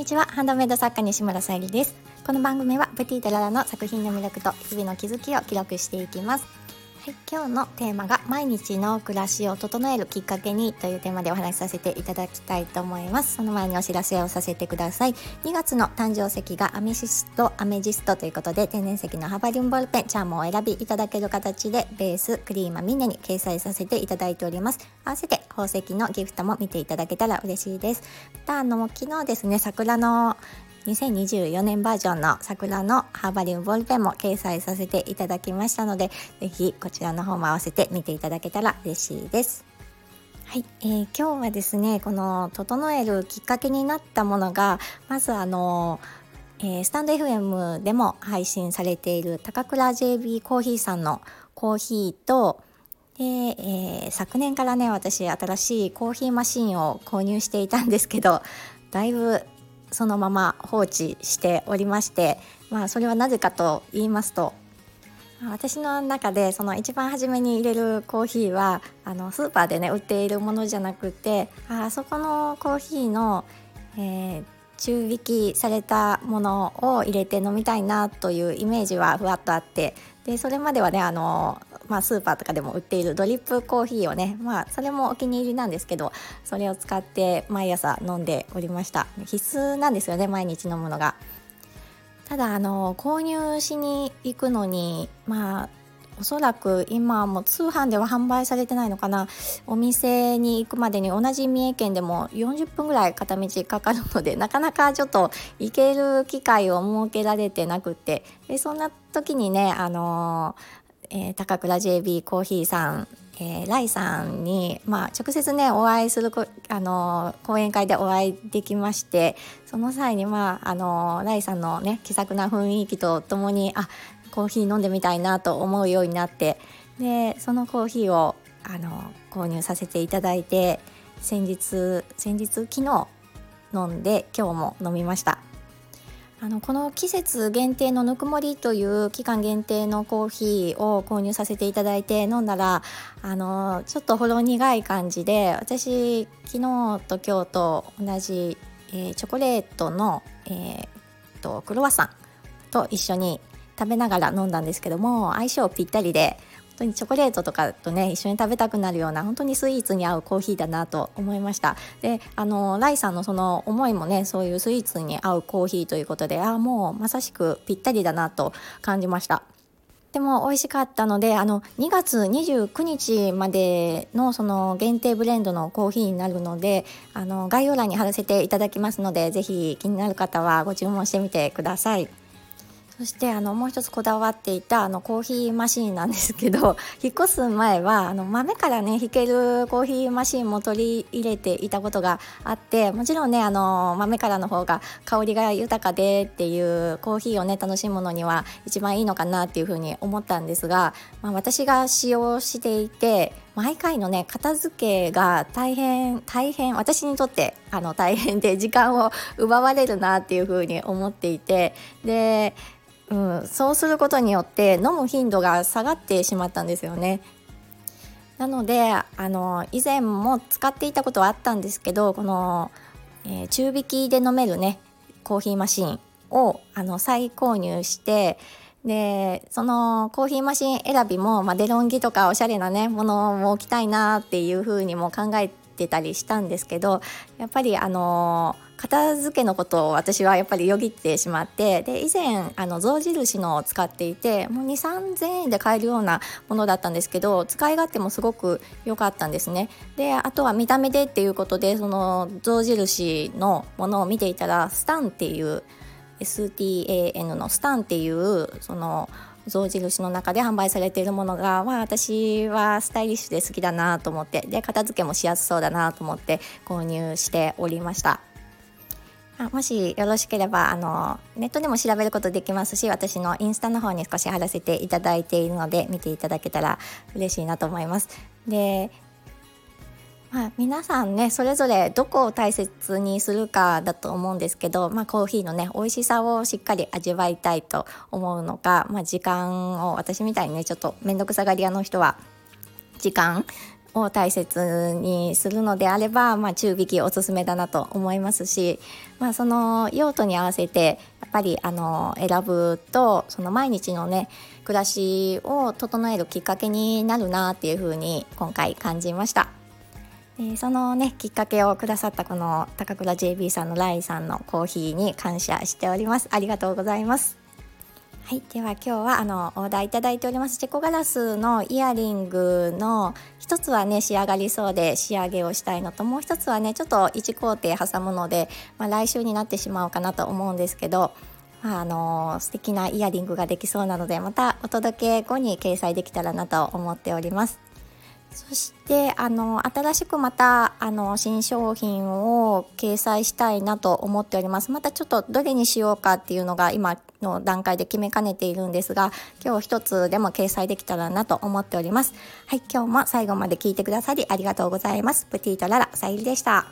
にちは。ハンドメイド作家西村さゆりです。この番組はプティートララの作品の魅力と日々の気づきを記録していきます。はい、今日のテーマが毎日の暮らしを整えるきっかけにというテーマでお話しさせていただきたいと思います。その前にお知らせをさせてください。2月の誕生石がアメシストアメジストということで天然石のハバリウムボールペンチャームを選びいただける形でベースクリーマミネに掲載させていただいております。合わせて宝石のギフトも見ていただけたら嬉しいです。またあの昨日ですね桜の2024年バージョンの桜のハーバリウムボールペンも掲載させていただきましたので是非こちらの方も合わせて見ていただけたら嬉しいです。はい、えー、今日はですねこの整えるきっかけになったものがまずあのえー、スタンド FM でも配信されている高倉 JB コーヒーさんのコーヒーとで、えー、昨年からね私新しいコーヒーマシンを購入していたんですけどだいぶそのまま放置しておりまして、まあ、それはなぜかと言いますと私の中でその一番初めに入れるコーヒーはあのスーパーでね売っているものじゃなくてあそこのコーヒーの、えー、中引きされたものを入れて飲みたいなというイメージはふわっとあってでそれまではねあのまあ、スーパーとかでも売っているドリップコーヒーをね、まあ、それもお気に入りなんですけどそれを使って毎朝飲んでおりました。必須なんですよね毎日飲むのが。ただあの購入しに行くのにまあおそらく今も通販では販売されてないのかな。お店に行くまでに同じ三重県でも40分ぐらい片道かかるのでなかなかちょっと行ける機会を設けられてなくって。でそんな時にねあのえー、高倉 JB コーヒーさん、えー、ライさんに、まあ、直接ねお会いするあの講演会でお会いできましてその際に、まあ、あのライさんのね気さくな雰囲気とともにあコーヒー飲んでみたいなと思うようになってでそのコーヒーをあの購入させていただいて先日先日昨日飲んで今日も飲みました。あのこの季節限定のぬくもりという期間限定のコーヒーを購入させていただいて飲んだらあのちょっとほろ苦い感じで私昨日と今日と同じ、えー、チョコレートの、えー、とクロワッサンと一緒に食べながら飲んだんですけども相性ぴったりで当にチョコレートとかとね一緒に食べたくなるような本当にスイーツに合うコーヒーだなと思いましたであのライさんのその思いもねそういうスイーツに合うコーヒーということでああもうまさしくぴったりだなと感じましたでも美味しかったのであの2月29日までのその限定ブレンドのコーヒーになるのであの概要欄に貼らせていただきますのでぜひ気になる方はご注文してみてください。そしてあのもう一つこだわっていたあのコーヒーマシーンなんですけど 引っ越す前はあの豆からね引けるコーヒーマシーンも取り入れていたことがあってもちろんねあの豆からの方が香りが豊かでっていうコーヒーをね楽しむのには一番いいのかなっていうふうに思ったんですが、まあ、私が使用していて毎回のね片付けが大変大変私にとってあの大変で時間を奪われるなっていうふうに思っていてでうん、そうすることによって飲む頻度が下がってしまったんですよね。なのであの以前も使っていたことはあったんですけどこの、えー、中引きで飲めるねコーヒーマシンをあの再購入してでそのコーヒーマシン選びも、まあ、デロンギとかおしゃれなねものも置きたいなっていうふうにも考えてたりしたんですけどやっぱりあの片付けのことを私はやっぱりよぎってしまってで以前あの象印のを使っていてもう2 3 0 0 0円で買えるようなものだったんですけど使い勝手もすごく良かったんですねであとは見た目でっていうことでその象印のものを見ていたらスタンっていう STAN のスタンっていうその象印の中で販売されているものが、まあ、私はスタイリッシュで好きだなと思ってで片付けもしやすそうだなと思って購入しておりました。もしよろしければあのネットでも調べることできますし私のインスタの方に少し貼らせていただいているので見ていただけたら嬉しいなと思います。でまあ、皆さんねそれぞれどこを大切にするかだと思うんですけど、まあ、コーヒーのね美味しさをしっかり味わいたいと思うのか、まあ、時間を私みたいにねちょっと面倒くさがり屋の人は時間を大切にするのであれば、まあ、中引きおすすめだなと思いますし、まあ、その用途に合わせてやっぱりあの選ぶとその毎日のね暮らしを整えるきっかけになるなっていうふうに今回感じました。でそのねきっかけをくださったこの高倉 JB さんのライさんのコーヒーに感謝しておりますありがとうございますはい、では今日はあのオーダーいただいておりますチェコガラスのイヤリングの一つはね仕上がりそうで仕上げをしたいのともう一つはねちょっと1工程挟むので、まあ、来週になってしまうかなと思うんですけど、まあ、あの素敵なイヤリングができそうなのでまたお届け後に掲載できたらなと思っております。そしてあの新しくまたあの新商品を掲載したいなと思っております。またちょっとどれにしようかっていうのが今の段階で決めかねているんですが今日一つでも掲載できたらなと思っております。はい今日も最後まで聞いてくださりありがとうございます。プティートララさゆりでした。